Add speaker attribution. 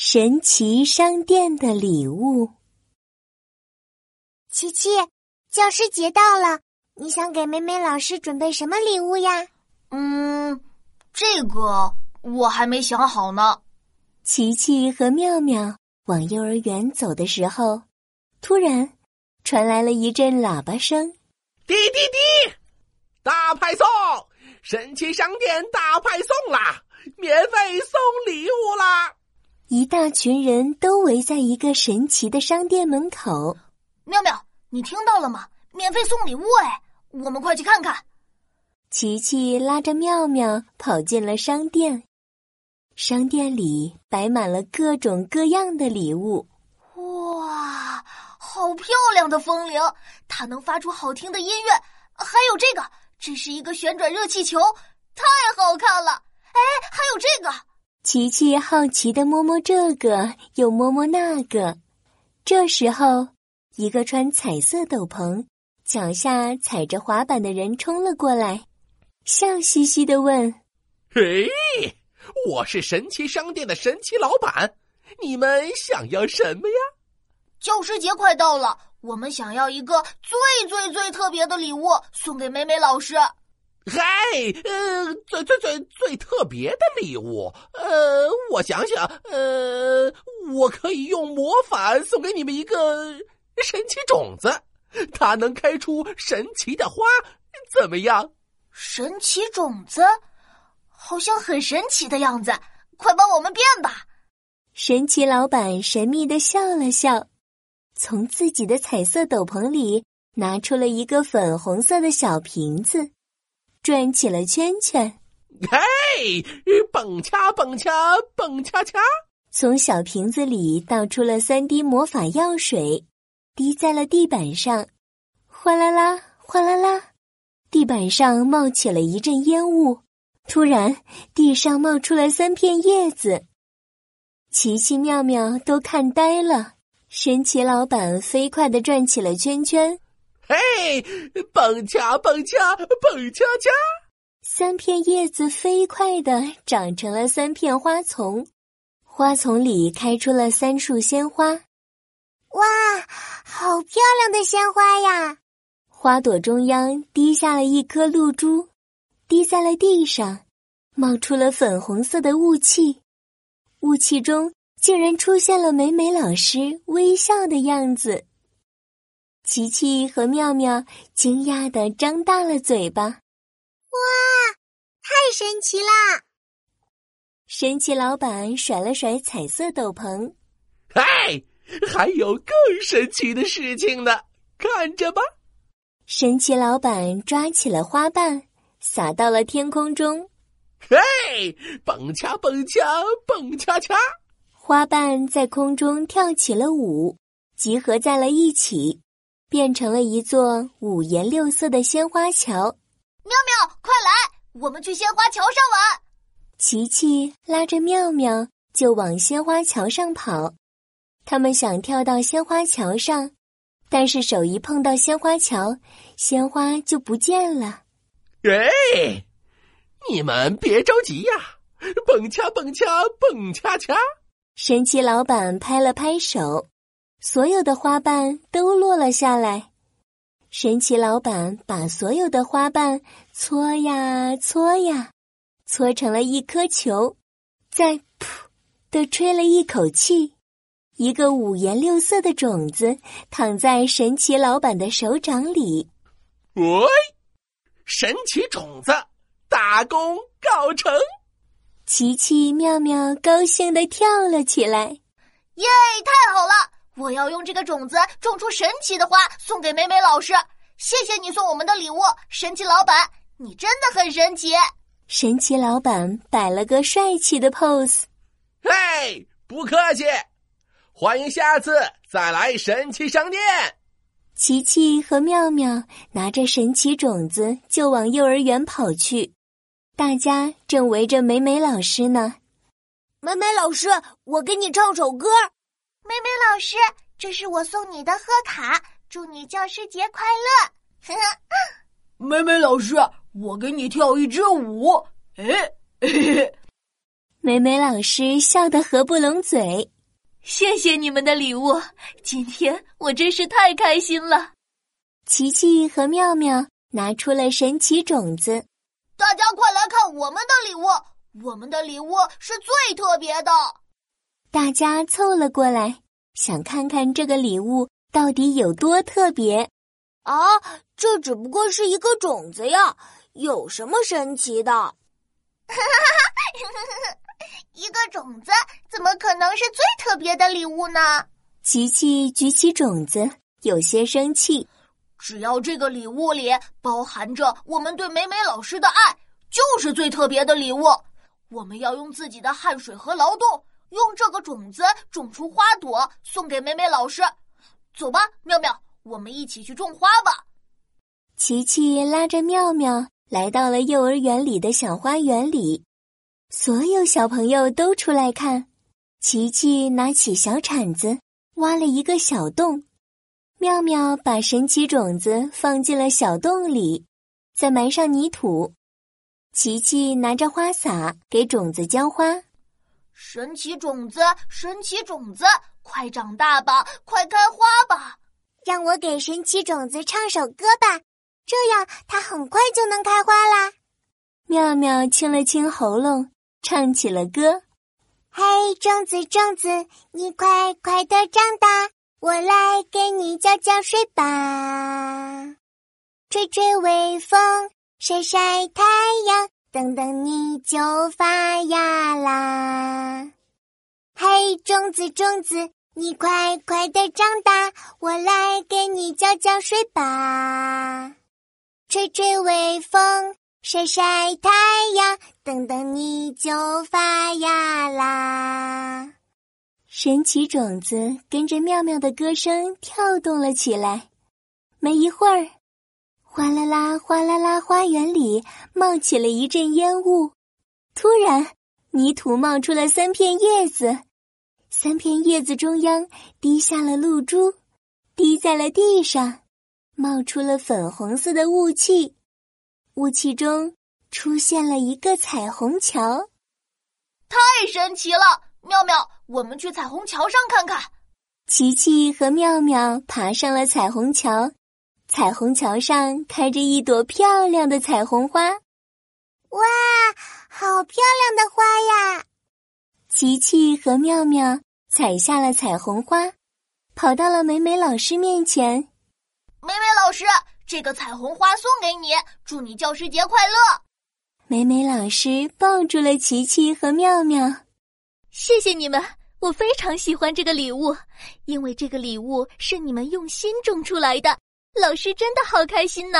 Speaker 1: 神奇商店的礼物。
Speaker 2: 琪琪，教师节到了，你想给美美老师准备什么礼物呀？
Speaker 3: 嗯，这个我还没想好呢。
Speaker 1: 琪琪和妙妙往幼儿园走的时候，突然传来了一阵喇叭声：“
Speaker 4: 滴滴滴，大派送！神奇商店大派送啦！免费送礼物啦！”
Speaker 1: 一大群人都围在一个神奇的商店门口。
Speaker 3: 妙妙，你听到了吗？免费送礼物哎！我们快去看看。
Speaker 1: 琪琪拉着妙妙跑进了商店。商店里摆满了各种各样的礼物。
Speaker 3: 哇，好漂亮的风铃！它能发出好听的音乐。还有这个，这是一个旋转热气球，太好看了。哎，还有这个。
Speaker 1: 琪琪好奇的摸摸这个，又摸摸那个。这时候，一个穿彩色斗篷、脚下踩着滑板的人冲了过来，笑嘻嘻的问：“
Speaker 4: 嘿，我是神奇商店的神奇老板，你们想要什么呀？”
Speaker 3: 教师节快到了，我们想要一个最最最特别的礼物送给美美老师。
Speaker 4: 嗨，呃，最最最最特别的礼物，呃，我想想，呃，我可以用魔法送给你们一个神奇种子，它能开出神奇的花，怎么样？
Speaker 3: 神奇种子，好像很神奇的样子，快帮我们变吧！
Speaker 1: 神奇老板神秘的笑了笑，从自己的彩色斗篷里拿出了一个粉红色的小瓶子。转起了圈圈，
Speaker 4: 嘿，蹦恰蹦恰蹦恰恰，
Speaker 1: 从小瓶子里倒出了三滴魔法药水，滴在了地板上，哗啦啦，哗啦啦，地板上冒起了一阵烟雾。突然，地上冒出了三片叶子，奇奇妙妙都看呆了。神奇老板飞快地转起了圈圈。
Speaker 4: 嘿，蹦恰蹦恰蹦恰恰！
Speaker 1: 三片叶子飞快的长成了三片花丛，花丛里开出了三束鲜花。
Speaker 2: 哇，好漂亮的鲜花呀！
Speaker 1: 花朵中央滴下了一颗露珠，滴在了地上，冒出了粉红色的雾气。雾气中竟然出现了美美老师微笑的样子。琪琪和妙妙惊讶的张大了嘴巴，哇，
Speaker 2: 太神奇啦！
Speaker 1: 神奇老板甩了甩彩色斗篷，
Speaker 4: 嗨，还有更神奇的事情呢，看着吧！
Speaker 1: 神奇老板抓起了花瓣，撒到了天空中，
Speaker 4: 嘿，蹦恰蹦恰蹦恰恰，
Speaker 1: 花瓣在空中跳起了舞，集合在了一起。变成了一座五颜六色的鲜花桥。
Speaker 3: 妙妙，快来，我们去鲜花桥上玩。
Speaker 1: 琪琪拉着妙妙就往鲜花桥上跑。他们想跳到鲜花桥上，但是手一碰到鲜花桥，鲜花就不见了。
Speaker 4: 哎，你们别着急呀，蹦恰蹦恰蹦恰恰。
Speaker 1: 神奇老板拍了拍手。所有的花瓣都落了下来，神奇老板把所有的花瓣搓呀搓呀，搓成了一颗球，再噗的吹了一口气，一个五颜六色的种子躺在神奇老板的手掌里。
Speaker 4: 喂，神奇种子大功告成！
Speaker 1: 奇奇妙妙高兴的跳了起来，
Speaker 3: 耶，太好了！我要用这个种子种出神奇的花，送给美美老师。谢谢你送我们的礼物，神奇老板，你真的很神奇。
Speaker 1: 神奇老板摆了个帅气的 pose。
Speaker 4: 嘿，不客气，欢迎下次再来神奇商店。
Speaker 1: 琪琪和妙妙拿着神奇种子就往幼儿园跑去，大家正围着美美老师呢。
Speaker 2: 美美老师，我给你唱首歌。美美老师，这是我送你的贺卡，祝你教师节快乐！
Speaker 5: 美美老师，我给你跳一支舞。哎，
Speaker 1: 美美老师笑得合不拢嘴。
Speaker 2: 谢谢你们的礼物，今天我真是太开心了。
Speaker 1: 琪琪和妙妙拿出了神奇种子，
Speaker 3: 大家快来看我们的礼物！我们的礼物是最特别的。
Speaker 1: 大家凑了过来，想看看这个礼物到底有多特别。
Speaker 3: 啊，这只不过是一个种子呀，有什么神奇的？哈哈
Speaker 2: 哈！一个种子怎么可能是最特别的礼物呢？
Speaker 1: 琪琪举起种子，有些生气。
Speaker 3: 只要这个礼物里包含着我们对美美老师的爱，就是最特别的礼物。我们要用自己的汗水和劳动，用这个种子种出花朵，送给美美老师。走吧，妙妙，我们一起去种花吧。
Speaker 1: 琪琪拉着妙妙来到了幼儿园里的小花园里，所有小朋友都出来看。琪琪拿起小铲子，挖了一个小洞。妙妙把神奇种子放进了小洞里，再埋上泥土。琪琪拿着花洒给种子浇花。
Speaker 3: 神奇种子，神奇种子，快长大吧，快开花吧！
Speaker 2: 让我给神奇种子唱首歌吧，这样它很快就能开花啦。
Speaker 1: 妙妙清了清喉咙，唱起了歌：
Speaker 2: 嘿，种子，种子，你快快的长大。我来给你浇浇水吧，吹吹微风，晒晒太阳，等等你就发芽啦！嘿，种子种子，你快快的长大，我来给你浇浇水吧，吹吹微风，晒晒太阳，等等你就发芽啦！
Speaker 1: 神奇种子跟着妙妙的歌声跳动了起来。没一会儿，哗啦啦，哗啦啦，花园里冒起了一阵烟雾。突然，泥土冒出了三片叶子，三片叶子中央滴下了露珠，滴在了地上，冒出了粉红色的雾气。雾气中出现了一个彩虹桥，
Speaker 3: 太神奇了！妙妙，我们去彩虹桥上看看。
Speaker 1: 琪琪和妙妙爬上了彩虹桥，彩虹桥上开着一朵漂亮的彩虹花。
Speaker 2: 哇，好漂亮的花呀！
Speaker 1: 琪琪和妙妙采下了彩虹花，跑到了美美老师面前。
Speaker 3: 美美老师，这个彩虹花送给你，祝你教师节快乐。
Speaker 1: 美美老师抱住了琪琪和妙妙。
Speaker 2: 谢谢你们，我非常喜欢这个礼物，因为这个礼物是你们用心种出来的。老师真的好开心呢！